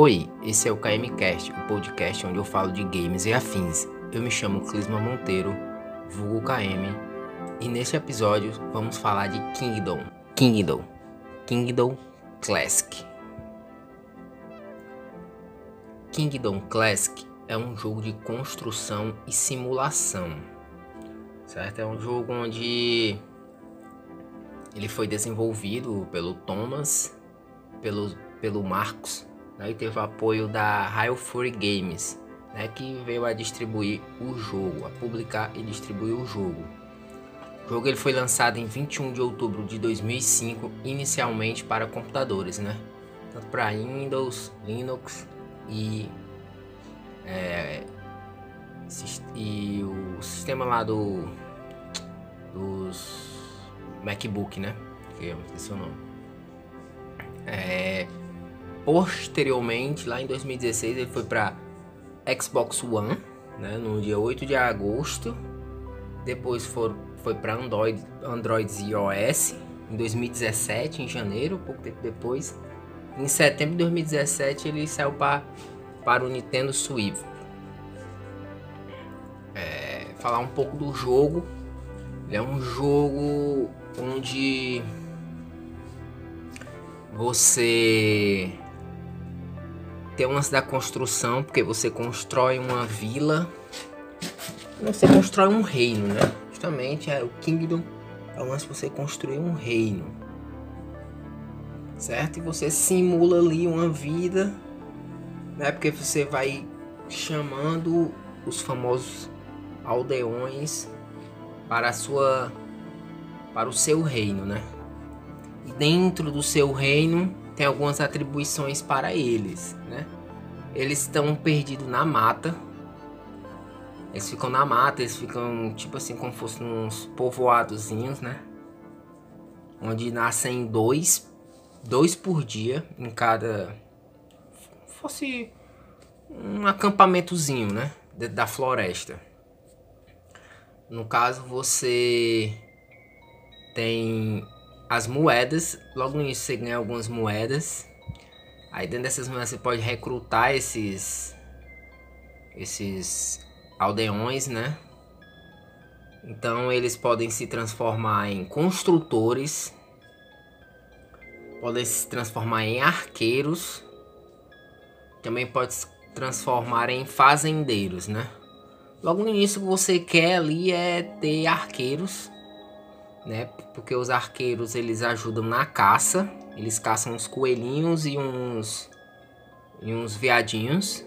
Oi, esse é o KMcast, o podcast onde eu falo de games e afins. Eu me chamo Clisma Monteiro, vulgo KM, e neste episódio vamos falar de Kingdom. Kingdom. Kingdom Classic. Kingdom Classic é um jogo de construção e simulação. Certo? É um jogo onde ele foi desenvolvido pelo Thomas, pelo, pelo Marcos né, e teve o apoio da Rail Fury Games, né, que veio a distribuir o jogo, a publicar e distribuir o jogo. O jogo ele foi lançado em 21 de outubro de 2005, inicialmente para computadores, né? Tanto para Windows, Linux e é, e o sistema lá do dos MacBook, né? Que eu esqueci o nome. É, posteriormente, lá em 2016, ele foi para Xbox One, né, no dia 8 de agosto. Depois for, foi para Android, Android e iOS em 2017, em janeiro, pouco tempo depois. Em setembro de 2017 ele saiu para, para o Nintendo Switch. É, falar um pouco do jogo. Ele é um jogo onde você tem um lance da construção, porque você constrói uma vila, você constrói um reino, né? Justamente é o Kingdom é um lance você construir um reino, certo? E você simula ali uma vida, né? Porque você vai chamando os famosos aldeões para a sua para o seu reino, né? E dentro do seu reino tem algumas atribuições para eles, né? Eles estão perdidos na mata. Eles ficam na mata, eles ficam tipo assim como fossem uns povoadozinhos, né? Onde nascem dois, dois por dia em cada fosse um acampamentozinho, né? Dentro da floresta. No caso, você tem as moedas. Logo no início você ganha algumas moedas. Aí dentro dessas moedas você pode recrutar esses esses aldeões, né? Então eles podem se transformar em construtores, podem se transformar em arqueiros, também pode se transformar em fazendeiros, né? Logo no início o que você quer ali é ter arqueiros né? Porque os arqueiros eles ajudam na caça, eles caçam uns coelhinhos e uns e uns viadinhos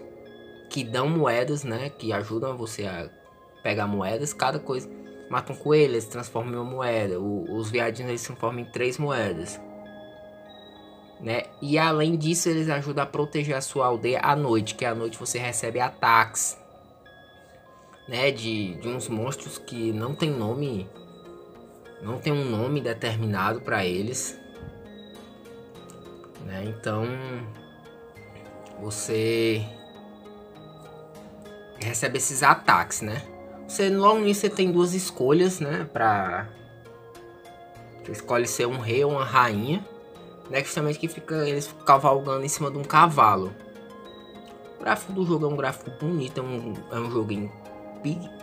que dão moedas, né? Que ajudam você a pegar moedas. Cada coisa mata um transformam em uma moeda. O, os viadinhos eles se transformam em três moedas. Né? E além disso, eles ajudam a proteger a sua aldeia à noite, que à noite você recebe ataques, né, de, de uns monstros que não tem nome não tem um nome determinado para eles. Né? Então você recebe esses ataques, né? Você logo nisso você tem duas escolhas, né? Pra você escolhe ser um rei ou uma rainha, né? Justamente que fica eles cavalgando em cima de um cavalo. O gráfico do jogo é um gráfico bonito, é um, é um jogo em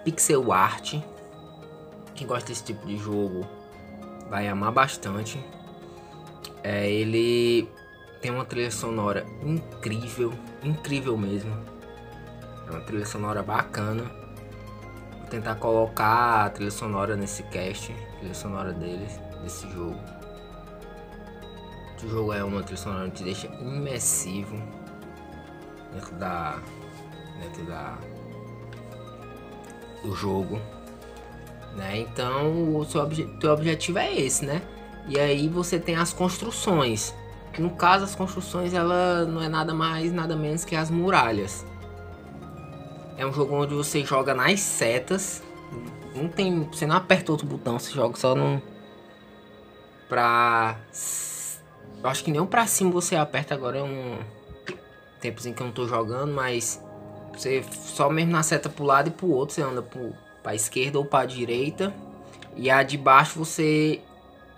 pixel art, quem gosta desse tipo de jogo vai amar bastante. É, ele tem uma trilha sonora incrível, incrível mesmo. É uma trilha sonora bacana. Vou tentar colocar a trilha sonora nesse cast, trilha sonora deles, desse jogo. O jogo é uma trilha sonora que te deixa imersivo dentro da dentro da do jogo né? Então o seu obje teu objetivo é esse, né? E aí você tem as construções. Que no caso as construções ela não é nada mais, nada menos que as muralhas. É um jogo onde você joga nas setas. Não tem, você não aperta outro botão, você joga só no pra eu acho que nem pra cima você aperta agora é um tempozinho que eu não tô jogando, mas você só mesmo na seta pro lado e pro outro você anda pro para esquerda ou para direita. E a de baixo você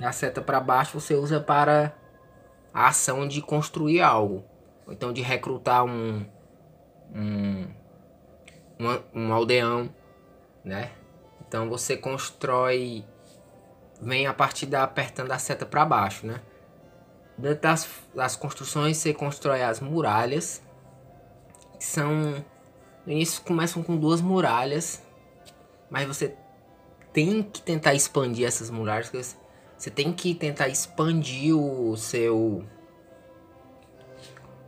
a seta para baixo você usa para a ação de construir algo. ou então de recrutar um, um, um, um aldeão, né? Então você constrói, vem a partir da apertando a seta para baixo, né? Dentro das, das construções você constrói as muralhas, que são no início começam com duas muralhas, mas você tem que tentar expandir essas muralhas. Você tem que tentar expandir o seu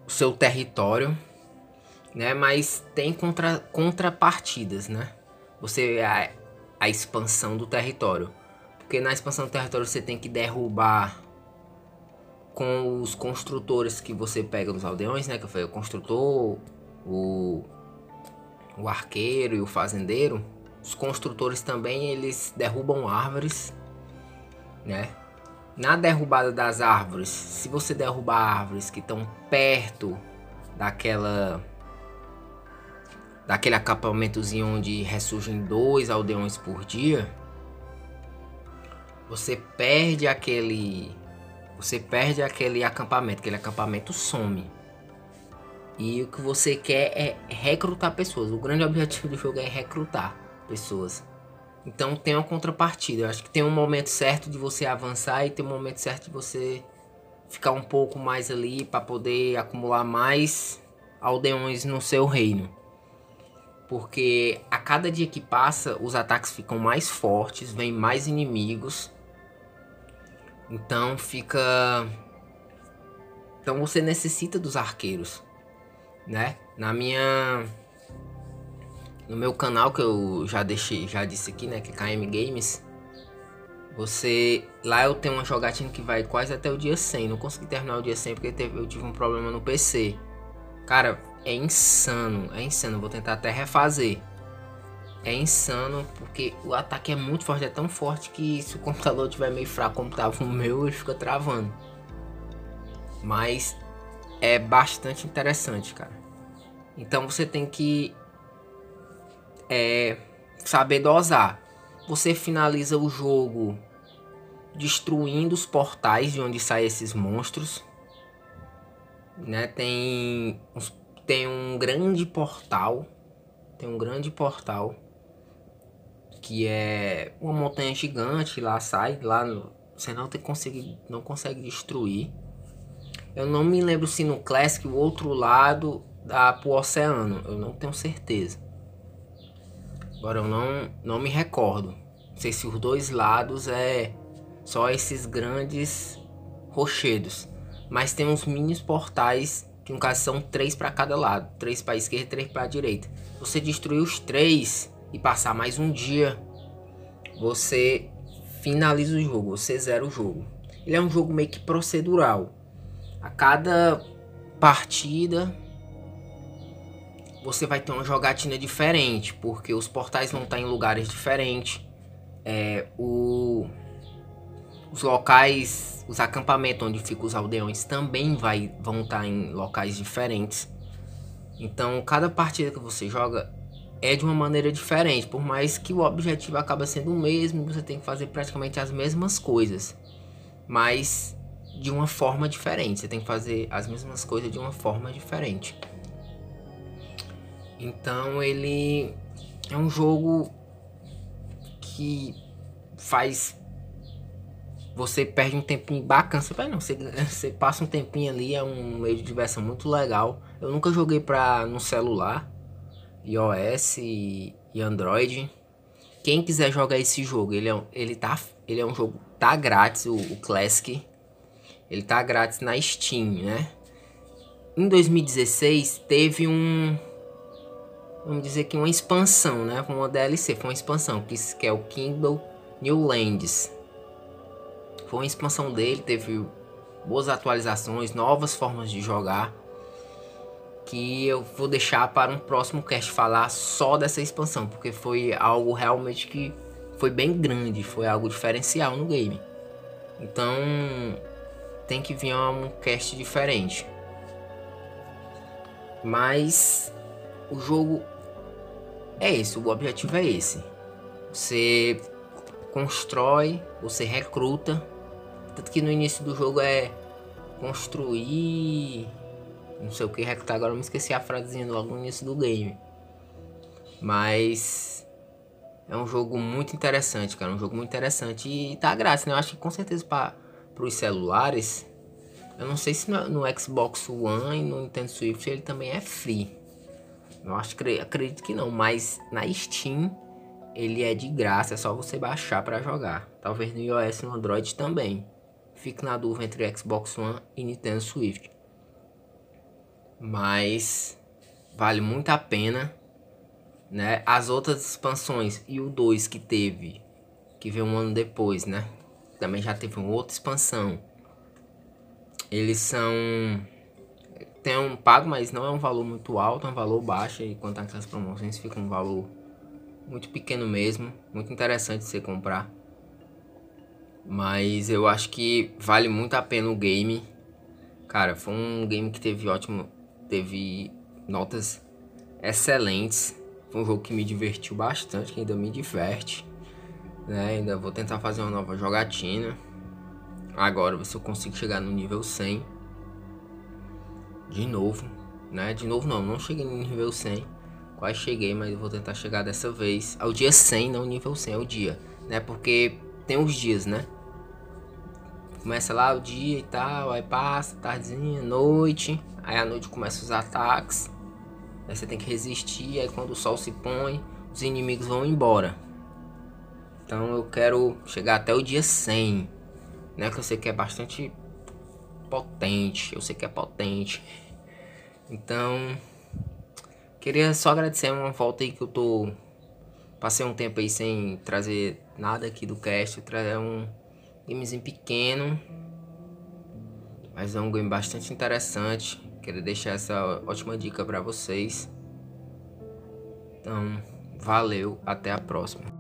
o seu território, né? Mas tem contra, contrapartidas, né? Você a, a expansão do território, porque na expansão do território você tem que derrubar com os construtores que você pega nos aldeões, né? Que foi o construtor, o o arqueiro e o fazendeiro, os construtores também eles derrubam árvores, né? Na derrubada das árvores, se você derrubar árvores que estão perto daquela daquele acampamentozinho onde ressurgem dois aldeões por dia, você perde aquele você perde aquele acampamento, aquele acampamento some. E o que você quer é recrutar pessoas. O grande objetivo do jogo é recrutar pessoas. Então tem uma contrapartida. Eu acho que tem um momento certo de você avançar e tem um momento certo de você ficar um pouco mais ali para poder acumular mais aldeões no seu reino. Porque a cada dia que passa, os ataques ficam mais fortes, vem mais inimigos. Então fica. Então você necessita dos arqueiros né? Na minha no meu canal que eu já deixei, já disse aqui, né, que é KM Games, você lá eu tenho uma jogatina que vai quase até o dia 100. Não consegui terminar o dia 100 porque teve, eu tive um problema no PC. Cara, é insano, é insano. Vou tentar até refazer. É insano porque o ataque é muito forte, é tão forte que se o computador tiver meio fraco como tava o meu, ele fica travando. Mas é bastante interessante, cara. Então você tem que é, saber dosar. Você finaliza o jogo destruindo os portais de onde saem esses monstros. Né? Tem, tem um grande portal. Tem um grande portal. Que é uma montanha gigante. Lá sai. Lá você não, tem, consegue, não consegue destruir. Eu não me lembro se no Classic o outro lado dá pro oceano. Eu não tenho certeza. Agora eu não, não me recordo. Não sei se os dois lados é só esses grandes rochedos. Mas tem uns mini portais que no caso são três para cada lado. Três para esquerda e três para direita. Você destruir os três e passar mais um dia, você finaliza o jogo, você zera o jogo. Ele é um jogo meio que procedural. A cada partida você vai ter uma jogatina diferente, porque os portais vão estar em lugares diferentes. É, o, os locais, os acampamentos onde ficam os aldeões também vai, vão estar em locais diferentes. Então, cada partida que você joga é de uma maneira diferente, por mais que o objetivo acaba sendo o mesmo, você tem que fazer praticamente as mesmas coisas. Mas de uma forma diferente. Você tem que fazer as mesmas coisas de uma forma diferente. Então ele é um jogo que faz você perde um tempinho bacana. Você, não, você, você passa um tempinho ali, é um meio de diversão muito legal. Eu nunca joguei pra, no celular, iOS e, e Android. Quem quiser jogar esse jogo, ele é, ele tá, ele é um jogo tá grátis, o, o Classic. Ele tá grátis na Steam, né? Em 2016 teve um vamos dizer que uma expansão, né? Uma DLC, foi uma expansão que, é o Kindle New Lands. Foi uma expansão dele, teve boas atualizações, novas formas de jogar. Que eu vou deixar para um próximo cast falar só dessa expansão, porque foi algo realmente que foi bem grande, foi algo diferencial no game. Então, tem que vir um cast diferente. Mas o jogo é esse, o objetivo é esse. Você constrói, você recruta. Tanto que no início do jogo é construir, Não sei o que recrutar agora, eu me esqueci a frasezinha logo no início do game. Mas é um jogo muito interessante, cara. Um jogo muito interessante. E tá grátis, né? Eu acho que com certeza para os celulares. Eu não sei se no, no, Xbox One e no Nintendo Switch ele também é free. Eu acho acredito que não, mas na Steam ele é de graça, é só você baixar para jogar. Talvez no iOS e no Android também. Fique na dúvida entre Xbox One e Nintendo Switch. Mas vale muito a pena, né? As outras expansões e o 2 que teve, que veio um ano depois, né? Também já teve uma outra expansão. Eles são tem um pago, mas não é um valor muito alto, é um valor baixo, enquanto aquelas promoções fica um valor muito pequeno mesmo, muito interessante você comprar. Mas eu acho que vale muito a pena o game. Cara, foi um game que teve ótimo, teve notas excelentes. Foi um jogo que me divertiu bastante, que ainda me diverte. Né? Ainda vou tentar fazer uma nova jogatina. Agora se eu consigo chegar no nível 100. De novo, né? De novo não, não cheguei no nível 100. Quase cheguei, mas vou tentar chegar dessa vez ao dia 100, não nível 100, é o dia, né? Porque tem os dias, né? Começa lá o dia e tal, aí passa, tardezinha, noite, aí à noite começa os ataques. Aí você tem que resistir, aí quando o sol se põe, os inimigos vão embora. Então eu quero chegar até o dia 100, né? Que eu sei que é bastante potente, eu sei que é potente. Então, Queria só agradecer uma volta aí que eu tô. Passei um tempo aí sem trazer nada aqui do cast. Trazer um gamezinho pequeno. Mas é um game bastante interessante. Queria deixar essa ótima dica para vocês. Então, valeu, até a próxima.